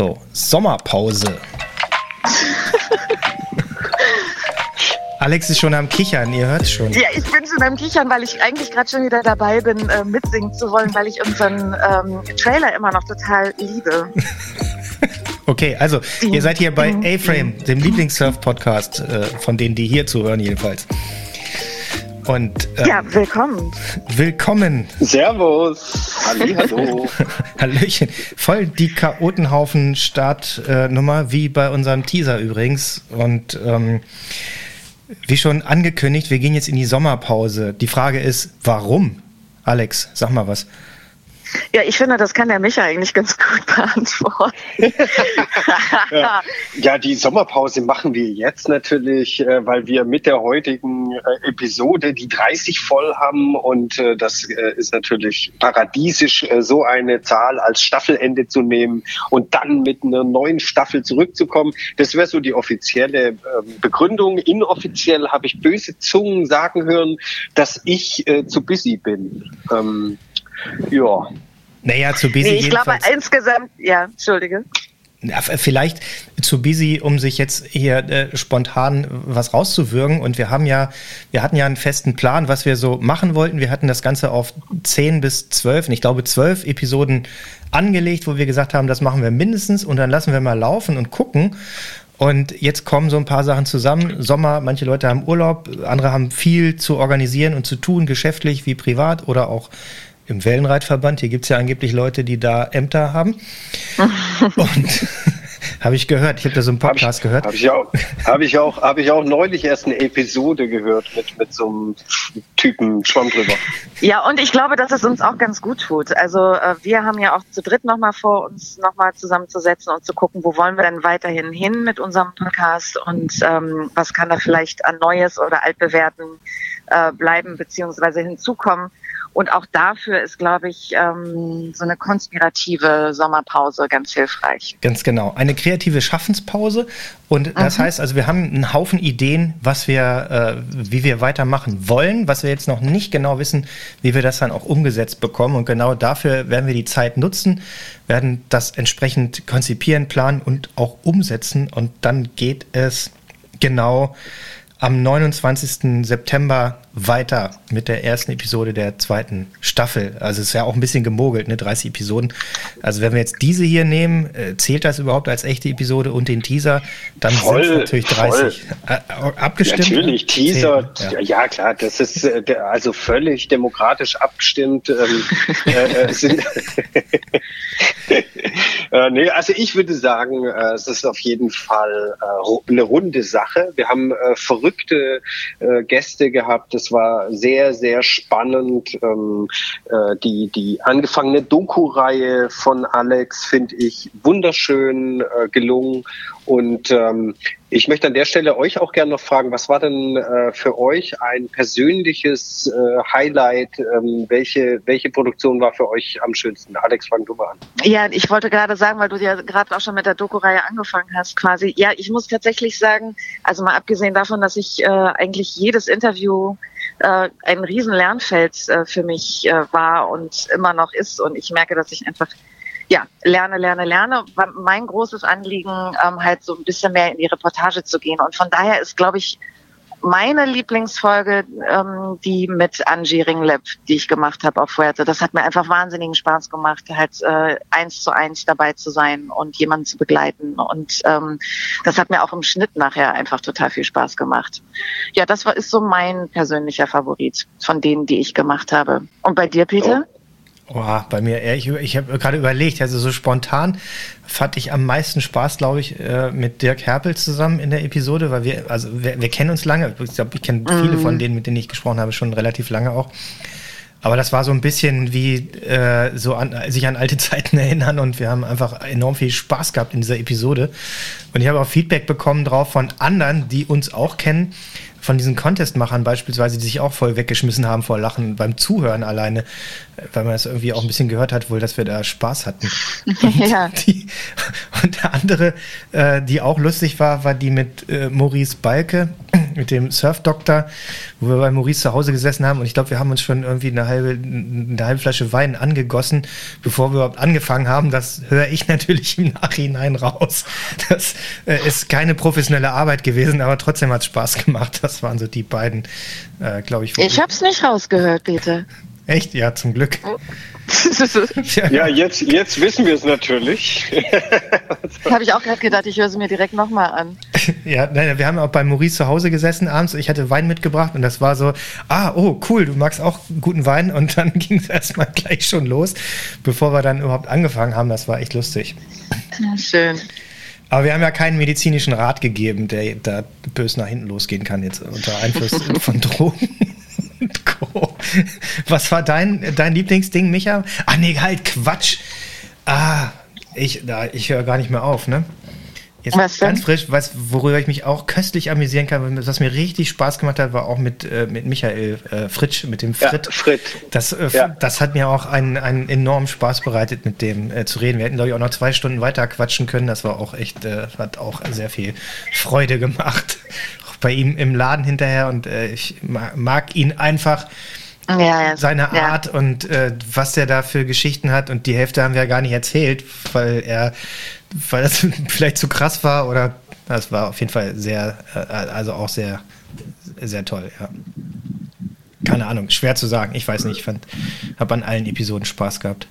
So, Sommerpause. Alex ist schon am Kichern, ihr hört schon. Ja, ich bin schon am Kichern, weil ich eigentlich gerade schon wieder dabei bin, äh, mitsingen zu wollen, weil ich unseren ähm, Trailer immer noch total liebe. okay, also ihr seid hier bei A-Frame, dem Lieblingssurf-Podcast äh, von denen, die hier zuhören jedenfalls. Und, ähm, ja, willkommen. Willkommen. Servus. Hallo. Hallöchen. Voll die Chaotenhaufen-Startnummer, äh, wie bei unserem Teaser übrigens. Und ähm, wie schon angekündigt, wir gehen jetzt in die Sommerpause. Die Frage ist, warum? Alex, sag mal was. Ja, ich finde, das kann der Micha eigentlich ganz gut beantworten. ja. ja, die Sommerpause machen wir jetzt natürlich, äh, weil wir mit der heutigen äh, Episode die 30 voll haben und äh, das ist natürlich paradiesisch, so eine Zahl als Staffelende zu nehmen und dann mit einer neuen Staffel zurückzukommen. Das wäre so die offizielle ähm, Begründung. Inoffiziell habe ich böse Zungen sagen hören, dass ich zu busy bin. Ja. Naja, zu busy. Nee, ich glaube insgesamt, ja, entschuldige. Vielleicht zu busy, um sich jetzt hier äh, spontan was rauszuwürgen. Und wir haben ja, wir hatten ja einen festen Plan, was wir so machen wollten. Wir hatten das Ganze auf 10 bis 12, ich glaube 12 Episoden angelegt, wo wir gesagt haben, das machen wir mindestens und dann lassen wir mal laufen und gucken. Und jetzt kommen so ein paar Sachen zusammen. Sommer, manche Leute haben Urlaub, andere haben viel zu organisieren und zu tun, geschäftlich wie privat oder auch im Wellenreitverband. Hier gibt es ja angeblich Leute, die da Ämter haben. Und habe ich gehört. Ich habe da so einen Podcast hab ich, gehört. Habe ich auch, habe ich auch, habe ich auch neulich erst eine Episode gehört mit mit so einem Typen Schwamm drüber. Ja, und ich glaube, dass es uns auch ganz gut tut. Also äh, wir haben ja auch zu dritt nochmal vor, uns nochmal zusammenzusetzen und zu gucken, wo wollen wir denn weiterhin hin mit unserem Podcast und ähm, was kann da vielleicht an Neues oder altbewährten äh, bleiben beziehungsweise hinzukommen. Und auch dafür ist, glaube ich, ähm, so eine konspirative Sommerpause ganz hilfreich. Ganz genau. Eine kreative Schaffenspause. Und das mhm. heißt also, wir haben einen Haufen Ideen, was wir, äh, wie wir weitermachen wollen, was wir jetzt noch nicht genau wissen, wie wir das dann auch umgesetzt bekommen. Und genau dafür werden wir die Zeit nutzen, werden das entsprechend konzipieren, planen und auch umsetzen. Und dann geht es genau am 29. September weiter mit der ersten Episode der zweiten Staffel. Also es ist ja auch ein bisschen gemogelt, ne? 30 Episoden. Also wenn wir jetzt diese hier nehmen, äh, zählt das überhaupt als echte Episode und den Teaser, dann voll, sind es natürlich 30. Äh, abgestimmt? Natürlich, Teaser, ja. ja. klar, das ist äh, also völlig demokratisch abgestimmt. Ähm, äh, sind äh, nee, also ich würde sagen, äh, es ist auf jeden Fall äh, eine runde Sache. Wir haben äh, verrückte äh, Gäste gehabt. Es war sehr, sehr spannend. Ähm, äh, die, die angefangene Doku-Reihe von Alex finde ich wunderschön äh, gelungen. Und ähm, ich möchte an der Stelle euch auch gerne noch fragen, was war denn äh, für euch ein persönliches äh, Highlight? Ähm, welche, welche Produktion war für euch am schönsten? Alex, fang du mal an. Ja, ich wollte gerade sagen, weil du ja gerade auch schon mit der Doku-Reihe angefangen hast, quasi. Ja, ich muss tatsächlich sagen, also mal abgesehen davon, dass ich äh, eigentlich jedes Interview äh, ein riesen Lernfeld äh, für mich äh, war und immer noch ist. Und ich merke, dass ich einfach ja, lerne, lerne, lerne. Mein großes Anliegen, ähm, halt so ein bisschen mehr in die Reportage zu gehen. Und von daher ist, glaube ich, meine Lieblingsfolge ähm, die mit Angie Ringleb, die ich gemacht habe auf Fuerte. Das hat mir einfach wahnsinnigen Spaß gemacht, halt äh, eins zu eins dabei zu sein und jemanden zu begleiten. Und ähm, das hat mir auch im Schnitt nachher einfach total viel Spaß gemacht. Ja, das war ist so mein persönlicher Favorit von denen, die ich gemacht habe. Und bei dir, Peter? Oh. Oh, bei mir, ich, ich habe gerade überlegt, also so spontan fand ich am meisten Spaß, glaube ich, äh, mit Dirk Herpel zusammen in der Episode, weil wir, also wir, wir kennen uns lange. Ich glaube, ich kenne viele von mhm. denen, mit denen ich gesprochen habe, schon relativ lange auch. Aber das war so ein bisschen wie äh, so an, sich an alte Zeiten erinnern und wir haben einfach enorm viel Spaß gehabt in dieser Episode. Und ich habe auch Feedback bekommen drauf von anderen, die uns auch kennen, von diesen Contest-Machern beispielsweise, die sich auch voll weggeschmissen haben vor Lachen beim Zuhören alleine, weil man das irgendwie auch ein bisschen gehört hat, wohl, dass wir da Spaß hatten. Und, ja. die, und der andere, äh, die auch lustig war, war die mit äh, Maurice Balke, mit dem Surfdoktor, wo wir bei Maurice zu Hause gesessen haben und ich glaube, wir haben uns schon irgendwie eine halbe, eine halbe Flasche Wein angegossen, bevor wir überhaupt angefangen haben. Das höre ich natürlich im Nachhinein raus. Das äh, ist keine professionelle Arbeit gewesen, aber trotzdem hat es Spaß gemacht. Das waren so die beiden, äh, glaube ich. Ich habe es nicht rausgehört, Peter. Echt? Ja, zum Glück. ja, jetzt, jetzt wissen wir es natürlich. Habe ich auch gerade gedacht, ich höre sie mir direkt nochmal an. Ja, nein, wir haben auch bei Maurice zu Hause gesessen abends. Ich hatte Wein mitgebracht und das war so, ah, oh, cool, du magst auch guten Wein. Und dann ging es erstmal gleich schon los, bevor wir dann überhaupt angefangen haben. Das war echt lustig. Ja, schön. Aber wir haben ja keinen medizinischen Rat gegeben, der da böse nach hinten losgehen kann, jetzt unter Einfluss von Drogen. Co. Was war dein, dein Lieblingsding, Micha? Ach nee, halt Quatsch. Ah, ich, ich höre gar nicht mehr auf, ne? Jetzt was ganz frisch, was, worüber ich mich auch köstlich amüsieren kann, was mir richtig Spaß gemacht hat, war auch mit, äh, mit Michael äh, Fritsch, mit dem Frit. Ja, Frit. Das, äh, ja. das hat mir auch einen, einen enormen Spaß bereitet, mit dem äh, zu reden. Wir hätten, glaube ich, auch noch zwei Stunden weiter quatschen können. Das war auch echt, äh, hat auch sehr viel Freude gemacht bei ihm im Laden hinterher und äh, ich mag ihn einfach. Ja. seine Art ja. und äh, was er da für Geschichten hat und die Hälfte haben wir ja gar nicht erzählt, weil er, weil das vielleicht zu krass war oder das war auf jeden Fall sehr, äh, also auch sehr, sehr toll, ja. Keine Ahnung, schwer zu sagen. Ich weiß nicht, ich fand, habe an allen Episoden Spaß gehabt.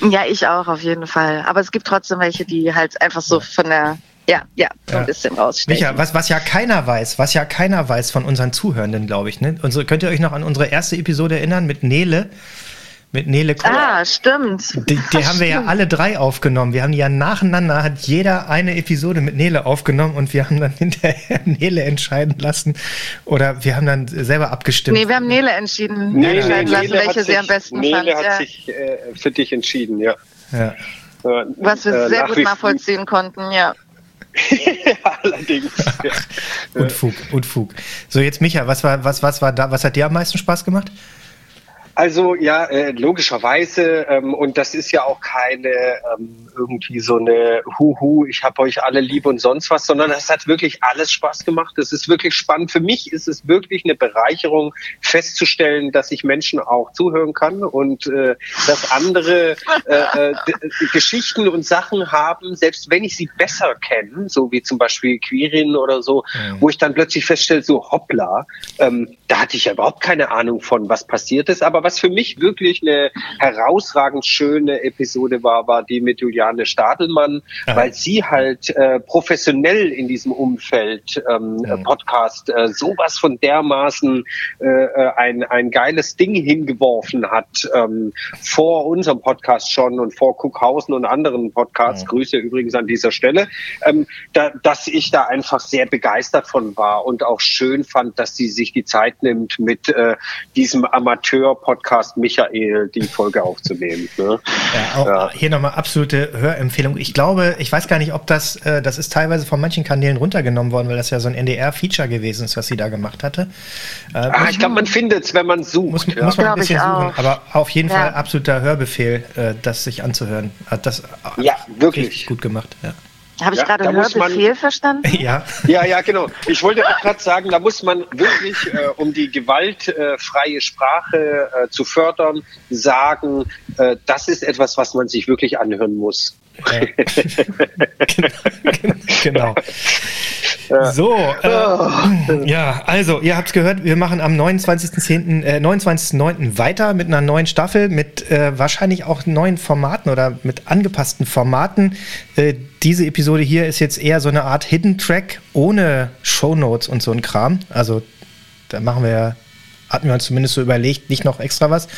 Ja, ich auch auf jeden Fall. Aber es gibt trotzdem welche, die halt einfach so von der ja, ja, so ein bisschen rausstechen. Micha, was, was ja keiner weiß, was ja keiner weiß von unseren Zuhörenden, glaube ich. Ne? Und so, könnt ihr euch noch an unsere erste Episode erinnern mit Nele? Mit Nele Kohl. Ah, stimmt. Die, die haben wir ja alle drei aufgenommen. Wir haben ja nacheinander, hat jeder eine Episode mit Nele aufgenommen und wir haben dann hinterher Nele entscheiden lassen. Oder wir haben dann selber abgestimmt. Nee, wir haben Nele entschieden, Nele, entscheiden Nele lassen, welche sich, sie am besten Nele fand. Nele hat ja. sich äh, für dich entschieden, ja. ja. Was wir äh, sehr gut nachvollziehen konnten, ja. Allerdings. Ja. Unfug, Unfug. So, jetzt Micha, was war, was, was war da, was hat dir am meisten Spaß gemacht? Also ja, äh, logischerweise, ähm, und das ist ja auch keine ähm, irgendwie so eine Huhu, ich habe euch alle lieb und sonst was, sondern das hat wirklich alles Spaß gemacht. Es ist wirklich spannend. Für mich ist es wirklich eine Bereicherung, festzustellen, dass ich Menschen auch zuhören kann und äh, dass andere äh, äh, Geschichten und Sachen haben, selbst wenn ich sie besser kenne, so wie zum Beispiel Quirin oder so, mhm. wo ich dann plötzlich feststelle, so hoppla, ähm, da hatte ich ja überhaupt keine Ahnung von, was passiert ist, aber was für mich wirklich eine herausragend schöne Episode war, war die mit Juliane Stadelmann, Aha. weil sie halt äh, professionell in diesem Umfeld ähm, mhm. Podcast äh, sowas von dermaßen äh, äh, ein, ein geiles Ding hingeworfen hat, ähm, vor unserem Podcast schon und vor Kuckhausen und anderen Podcasts, mhm. Grüße übrigens an dieser Stelle, ähm, da, dass ich da einfach sehr begeistert von war und auch schön fand, dass sie sich die Zeit nimmt, mit äh, diesem Amateur-Podcast Podcast Michael die Folge aufzunehmen. Ne? Ja, auch ja. hier nochmal absolute Hörempfehlung. Ich glaube, ich weiß gar nicht, ob das, äh, das ist teilweise von manchen Kanälen runtergenommen worden, weil das ja so ein NDR-Feature gewesen ist, was sie da gemacht hatte. Äh, ah, ich glaube, man findet es, wenn man sucht. Muss, ja. muss man ein bisschen suchen, aber auf jeden ja. Fall absoluter Hörbefehl, äh, das sich anzuhören. Hat das ja, wirklich gut gemacht. Ja. Habe ich ja, gerade Hörbefehl man, verstanden? Ja. ja, ja, genau. Ich wollte auch gerade sagen, da muss man wirklich, äh, um die gewaltfreie äh, Sprache äh, zu fördern, sagen, äh, das ist etwas, was man sich wirklich anhören muss. genau. So, äh, ja, also ihr habt gehört, wir machen am 29.10., äh, 29.09. weiter mit einer neuen Staffel, mit äh, wahrscheinlich auch neuen Formaten oder mit angepassten Formaten. Äh, diese Episode hier ist jetzt eher so eine Art Hidden Track ohne Shownotes und so ein Kram. Also da machen wir ja hatten wir uns zumindest so überlegt, nicht noch extra was.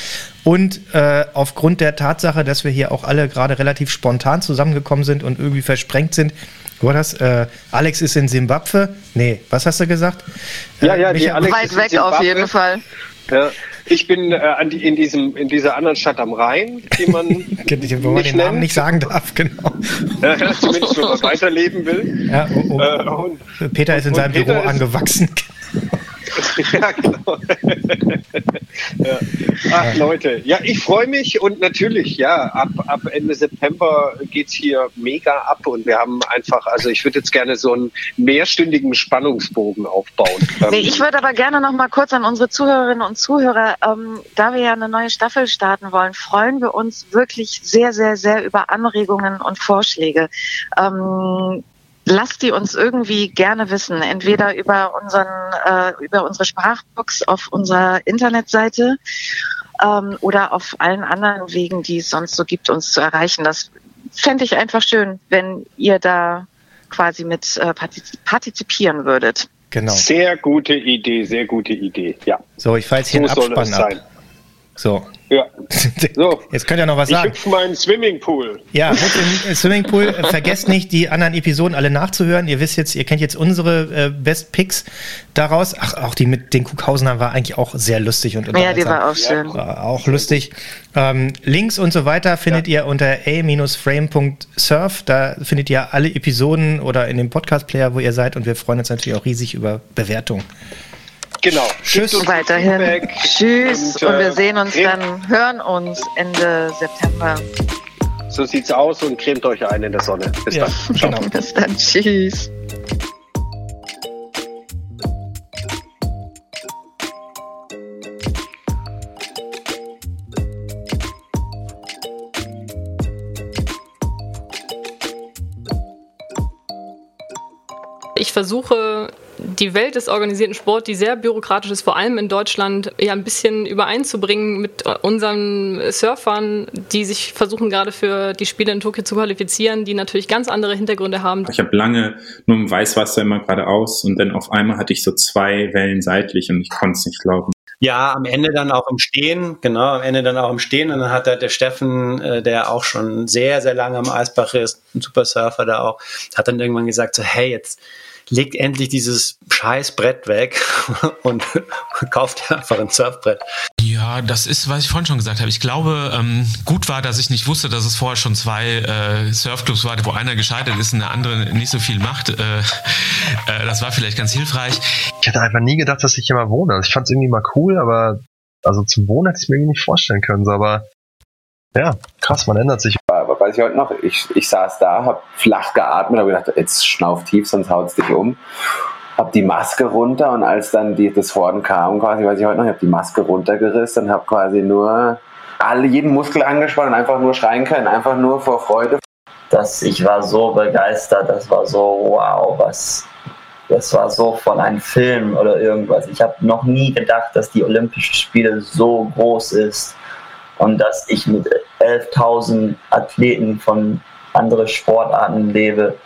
Und äh, aufgrund der Tatsache, dass wir hier auch alle gerade relativ spontan zusammengekommen sind und irgendwie versprengt sind, wo war das? Äh, Alex ist in Simbabwe? Nee, was hast du gesagt? Ja, ja, die Alex weit weg Zimbabwe. auf jeden Fall. Ja, ich bin äh, die, in, diesem, in dieser anderen Stadt am Rhein, die man, Wo man den Namen nicht sagen darf, genau. Ja, zumindest, wenn man weiterleben will. Ja, oh, oh. Äh, und, Peter ist in seinem Peter Büro angewachsen. ja, genau. ja. Ach, Leute, ja, ich freue mich und natürlich, ja, ab, ab Ende September geht's hier mega ab und wir haben einfach, also ich würde jetzt gerne so einen mehrstündigen Spannungsbogen aufbauen. Nee, ich würde aber gerne noch mal kurz an unsere Zuhörerinnen und Zuhörer, ähm, da wir ja eine neue Staffel starten wollen, freuen wir uns wirklich sehr, sehr, sehr über Anregungen und Vorschläge. Ähm, lasst die uns irgendwie gerne wissen, entweder über unseren äh, über unsere Sprachbox auf unserer Internetseite ähm, oder auf allen anderen Wegen, die es sonst so gibt, uns zu erreichen. Das fände ich einfach schön, wenn ihr da quasi mit äh, partizipieren würdet. Genau. Sehr gute Idee, sehr gute Idee, ja. So, ich jetzt hier so einen Abspann ab. So. Ja. So. Jetzt könnt ihr noch was sagen. Ich hüpfe mal in den Swimmingpool. Ja, im Swimmingpool. Vergesst nicht, die anderen Episoden alle nachzuhören. Ihr wisst jetzt, ihr kennt jetzt unsere äh, Best Picks daraus. Ach, auch die mit den Kuckhausenern war eigentlich auch sehr lustig und Ja, die war auch schön. War auch lustig. Ähm, Links und so weiter findet ja. ihr unter a-frame.surf. Da findet ihr alle Episoden oder in dem Podcast-Player, wo ihr seid. Und wir freuen uns natürlich auch riesig über Bewertungen. Genau. Tschüss. Und weiterhin. Feedback. Tschüss. Und, äh, und, wir sehen uns dann, hören uns Ende September. So sieht's aus und cremt euch ein in der Sonne. Bis ja, dann. Genau. Bis dann. Tschüss. Ich versuche die Welt des organisierten Sports, die sehr bürokratisch ist, vor allem in Deutschland, ja ein bisschen übereinzubringen mit unseren Surfern, die sich versuchen gerade für die Spiele in Tokio zu qualifizieren, die natürlich ganz andere Hintergründe haben. Ich habe lange nur im Weißwasser immer geradeaus und dann auf einmal hatte ich so zwei Wellen seitlich und ich konnte es nicht glauben. Ja, am Ende dann auch im Stehen, genau, am Ende dann auch im Stehen. Und dann hat der, der Steffen, äh, der auch schon sehr, sehr lange am Eisbach ist, ein Supersurfer da auch, hat dann irgendwann gesagt, so, hey, jetzt legt endlich dieses scheiß Brett weg und kauft einfach ein Surfbrett. Ja, das ist, was ich vorhin schon gesagt habe. Ich glaube, ähm, gut war, dass ich nicht wusste, dass es vorher schon zwei äh, Surfclubs war, wo einer gescheitert ist und der andere nicht so viel macht. Äh, äh, das war vielleicht ganz hilfreich. Ich hätte einfach nie gedacht, dass ich hier mal wohne. Also ich fand es irgendwie mal cool, aber also zum Wohnen hätte ich mir irgendwie nicht vorstellen können. So, aber ja, krass, man ändert sich. Weiß ich heute noch, ich, ich saß da, habe flach geatmet, habe gedacht, jetzt schnauf tief, sonst haut es dich um. Hab die Maske runter und als dann die, das Horden kam, quasi, weiß ich heute noch, ich habe die Maske runtergerissen und habe quasi nur alle, jeden Muskel angespannt und einfach nur schreien können, einfach nur vor Freude. Das, ich war so begeistert, das war so, wow, was, das war so von einem Film oder irgendwas. Ich habe noch nie gedacht, dass die Olympischen Spiele so groß ist und dass ich mit 11.000 Athleten von anderen Sportarten lebe.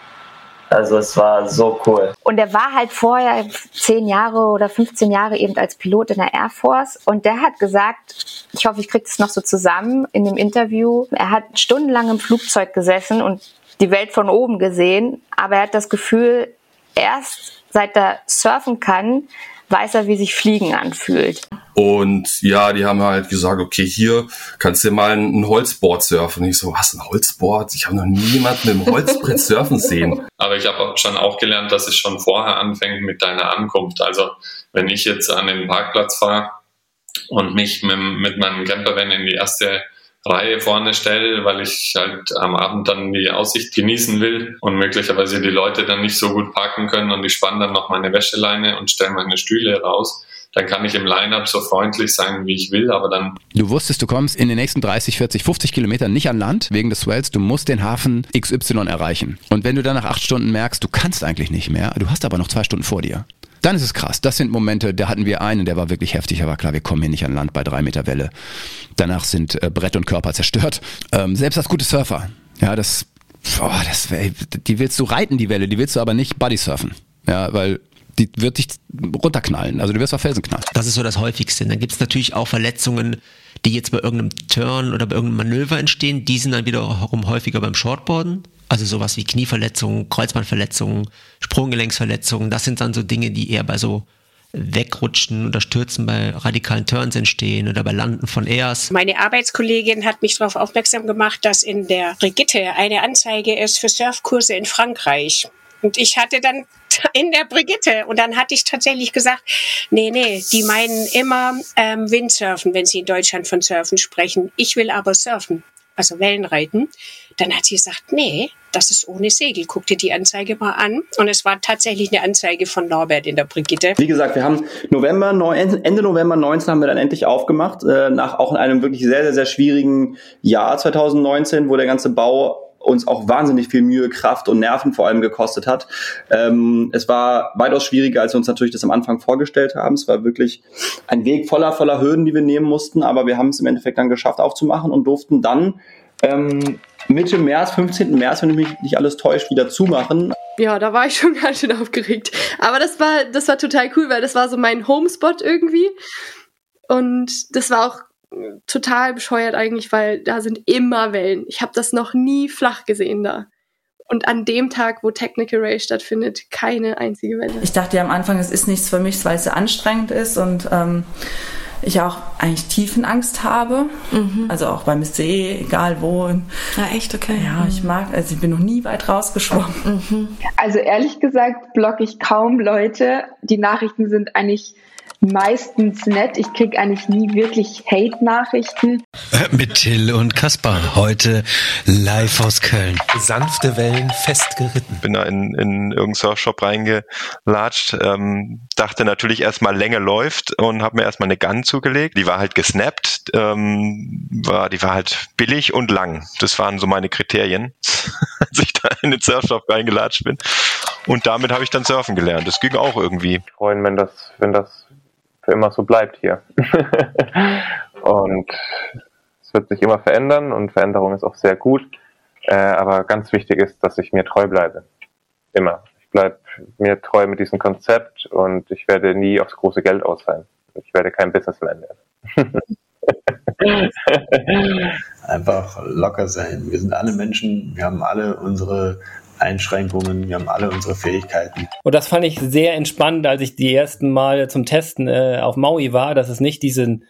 Also es war so cool. Und er war halt vorher zehn Jahre oder 15 Jahre eben als Pilot in der Air Force und der hat gesagt, ich hoffe, ich kriege das noch so zusammen in dem Interview, er hat stundenlang im Flugzeug gesessen und die Welt von oben gesehen, aber er hat das Gefühl, erst seit er surfen kann, weiß er, wie sich Fliegen anfühlt. Und ja, die haben halt gesagt, okay, hier kannst du mal ein Holzboard surfen. Und ich so, was, ein Holzboard? Ich habe noch nie jemanden mit einem Holzbrett surfen sehen. Aber ich habe schon auch gelernt, dass es schon vorher anfängt mit deiner Ankunft. Also wenn ich jetzt an den Parkplatz fahre und mich mit, mit meinem Campervan in die erste Reihe vorne stelle, weil ich halt am Abend dann die Aussicht genießen will und möglicherweise die Leute dann nicht so gut parken können und ich spanne dann noch meine Wäscheleine und stelle meine Stühle raus dann kann ich im Line-Up so freundlich sein, wie ich will, aber dann. Du wusstest, du kommst in den nächsten 30, 40, 50 Kilometern nicht an Land wegen des Swells. Du musst den Hafen XY erreichen. Und wenn du dann nach acht Stunden merkst, du kannst eigentlich nicht mehr, du hast aber noch zwei Stunden vor dir. Dann ist es krass. Das sind Momente, da hatten wir einen, der war wirklich heftig, aber klar, wir kommen hier nicht an Land bei drei Meter Welle. Danach sind äh, Brett und Körper zerstört. Ähm, selbst als gute Surfer, ja, das, boah, das, die willst du reiten, die Welle, die willst du aber nicht Buddy surfen. Ja, weil die wird dich runterknallen. Also du wirst auf Felsen knallen. Das ist so das Häufigste. Dann gibt es natürlich auch Verletzungen, die jetzt bei irgendeinem Turn oder bei irgendeinem Manöver entstehen. Die sind dann wiederum häufiger beim Shortboarden. Also sowas wie Knieverletzungen, Kreuzbandverletzungen, Sprunggelenksverletzungen. Das sind dann so Dinge, die eher bei so Wegrutschen oder Stürzen bei radikalen Turns entstehen oder bei Landen von Airs. Meine Arbeitskollegin hat mich darauf aufmerksam gemacht, dass in der Brigitte eine Anzeige ist für Surfkurse in Frankreich. Und ich hatte dann in der Brigitte und dann hatte ich tatsächlich gesagt, nee, nee, die meinen immer ähm, Windsurfen, wenn sie in Deutschland von Surfen sprechen. Ich will aber surfen, also Wellenreiten. Dann hat sie gesagt, nee, das ist ohne Segel. Guck dir die Anzeige mal an. Und es war tatsächlich eine Anzeige von Norbert in der Brigitte. Wie gesagt, wir haben November, Ende November 19 haben wir dann endlich aufgemacht, äh, nach auch in einem wirklich sehr, sehr, sehr schwierigen Jahr 2019, wo der ganze Bau uns auch wahnsinnig viel Mühe, Kraft und Nerven vor allem gekostet hat. Ähm, es war weitaus schwieriger, als wir uns natürlich das am Anfang vorgestellt haben. Es war wirklich ein Weg voller, voller Hürden, die wir nehmen mussten, aber wir haben es im Endeffekt dann geschafft aufzumachen und durften dann ähm, Mitte März, 15. März, wenn mich nicht alles täuscht, wieder zumachen. Ja, da war ich schon ganz schön aufgeregt. Aber das war, das war total cool, weil das war so mein Homespot irgendwie. Und das war auch total bescheuert eigentlich, weil da sind immer Wellen. Ich habe das noch nie flach gesehen da. Und an dem Tag, wo Technical Race stattfindet, keine einzige Welle. Ich dachte ja am Anfang, es ist nichts für mich, weil es so anstrengend ist und ähm, ich auch eigentlich Tiefenangst habe. Mhm. Also auch beim See, egal wo. Ja, echt, okay. Ja, ich mag, also ich bin noch nie weit rausgeschwommen. Mhm. Also ehrlich gesagt blogge ich kaum Leute. Die Nachrichten sind eigentlich meistens nett. Ich kriege eigentlich nie wirklich Hate-Nachrichten. Mit Till und Kaspar, heute live aus Köln. Sanfte Wellen festgeritten. Bin da in, in irgendeinen Surfshop reingelatscht, ähm, dachte natürlich erstmal Länge läuft und habe mir erstmal eine Gun zugelegt. Die war halt gesnappt, ähm, war, die war halt billig und lang. Das waren so meine Kriterien, als ich da in den Surfshop reingelatscht bin. Und damit habe ich dann surfen gelernt. Das ging auch irgendwie. Freuen, wenn das, wenn das für immer so bleibt hier. und es wird sich immer verändern und Veränderung ist auch sehr gut. Äh, aber ganz wichtig ist, dass ich mir treu bleibe. Immer. Ich bleibe mir treu mit diesem Konzept und ich werde nie aufs große Geld ausfallen. Ich werde kein Businessman werden. Einfach locker sein. Wir sind alle Menschen, wir haben alle unsere Einschränkungen, wir haben alle unsere Fähigkeiten. Und das fand ich sehr entspannend, als ich die ersten Mal zum Testen äh, auf Maui war, dass es nicht diesen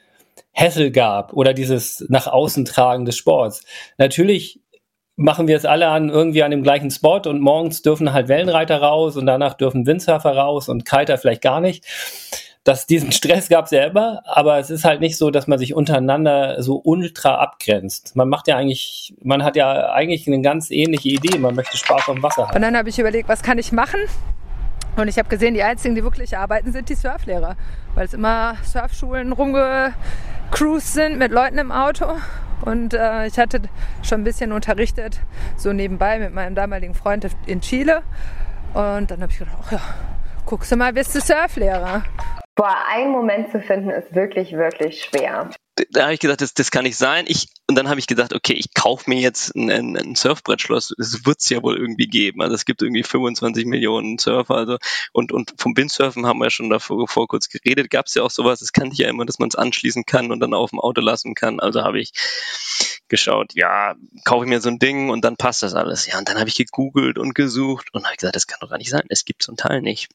Hassel gab oder dieses nach außen tragen des Sports. Natürlich machen wir es alle an irgendwie an dem gleichen Spot und morgens dürfen halt Wellenreiter raus und danach dürfen Windsurfer raus und Kiter vielleicht gar nicht dass diesen Stress gab es ja immer, aber es ist halt nicht so, dass man sich untereinander so ultra abgrenzt. Man macht ja eigentlich, man hat ja eigentlich eine ganz ähnliche Idee. Man möchte Spaß am Wasser haben. Und dann habe ich überlegt, was kann ich machen? Und ich habe gesehen, die einzigen, die wirklich arbeiten, sind die Surflehrer, weil es immer Surfschulen rumgecruised sind mit Leuten im Auto. Und äh, ich hatte schon ein bisschen unterrichtet, so nebenbei mit meinem damaligen Freund in Chile. Und dann habe ich gedacht, ach ja, guckst du mal, bist du Surflehrer. Boah, einen Moment zu finden ist wirklich, wirklich schwer. Da habe ich gedacht, das, das kann nicht sein. Ich, und dann habe ich gedacht, okay, ich kaufe mir jetzt ein, ein, ein Surfbrettschloss. Das wird es ja wohl irgendwie geben. Also es gibt irgendwie 25 Millionen Surfer. Also und, und vom Windsurfen haben wir schon davor vor kurz geredet. Gab es ja auch sowas. Das kannte ich ja immer, dass man es anschließen kann und dann auf dem Auto lassen kann. Also habe ich geschaut, ja, kaufe ich mir so ein Ding und dann passt das alles. Ja, und dann habe ich gegoogelt und gesucht und habe gesagt, das kann doch gar nicht sein. Es gibt so ein Teil nicht.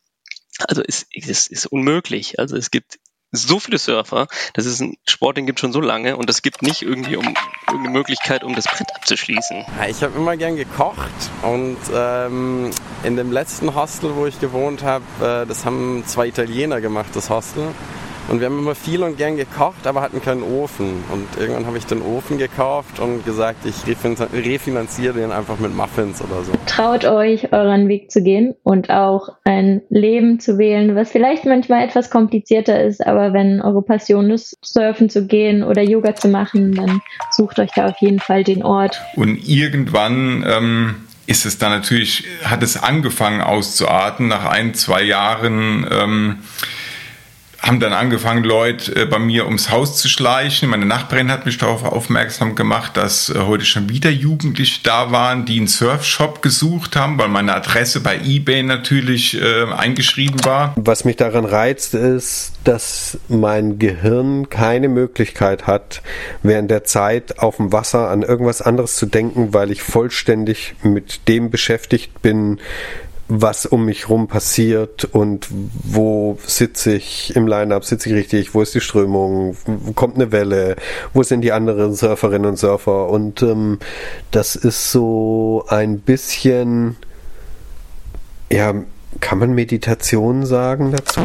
Also es, es ist unmöglich. Also es gibt so viele Surfer, das ist ein Sport, den gibt schon so lange und es gibt nicht irgendwie um irgendeine Möglichkeit, um das Brett abzuschließen. Ich habe immer gern gekocht und ähm, in dem letzten Hostel, wo ich gewohnt habe, äh, das haben zwei Italiener gemacht, das Hostel. Und wir haben immer viel und gern gekocht, aber hatten keinen Ofen. Und irgendwann habe ich den Ofen gekauft und gesagt, ich refinanziere den einfach mit Muffins oder so. Traut euch, euren Weg zu gehen und auch ein Leben zu wählen, was vielleicht manchmal etwas komplizierter ist, aber wenn eure Passion ist, surfen zu gehen oder Yoga zu machen, dann sucht euch da auf jeden Fall den Ort. Und irgendwann ähm, ist es dann natürlich, hat es angefangen auszuarten nach ein, zwei Jahren. Ähm, haben dann angefangen, Leute äh, bei mir ums Haus zu schleichen. Meine Nachbarin hat mich darauf aufmerksam gemacht, dass äh, heute schon wieder Jugendliche da waren, die einen Surfshop gesucht haben, weil meine Adresse bei eBay natürlich äh, eingeschrieben war. Was mich daran reizt, ist, dass mein Gehirn keine Möglichkeit hat, während der Zeit auf dem Wasser an irgendwas anderes zu denken, weil ich vollständig mit dem beschäftigt bin, was um mich rum passiert und wo sitze ich im Line-Up, sitze ich richtig, wo ist die Strömung, kommt eine Welle, wo sind die anderen Surferinnen und Surfer und ähm, das ist so ein bisschen ja, kann man Meditation sagen dazu?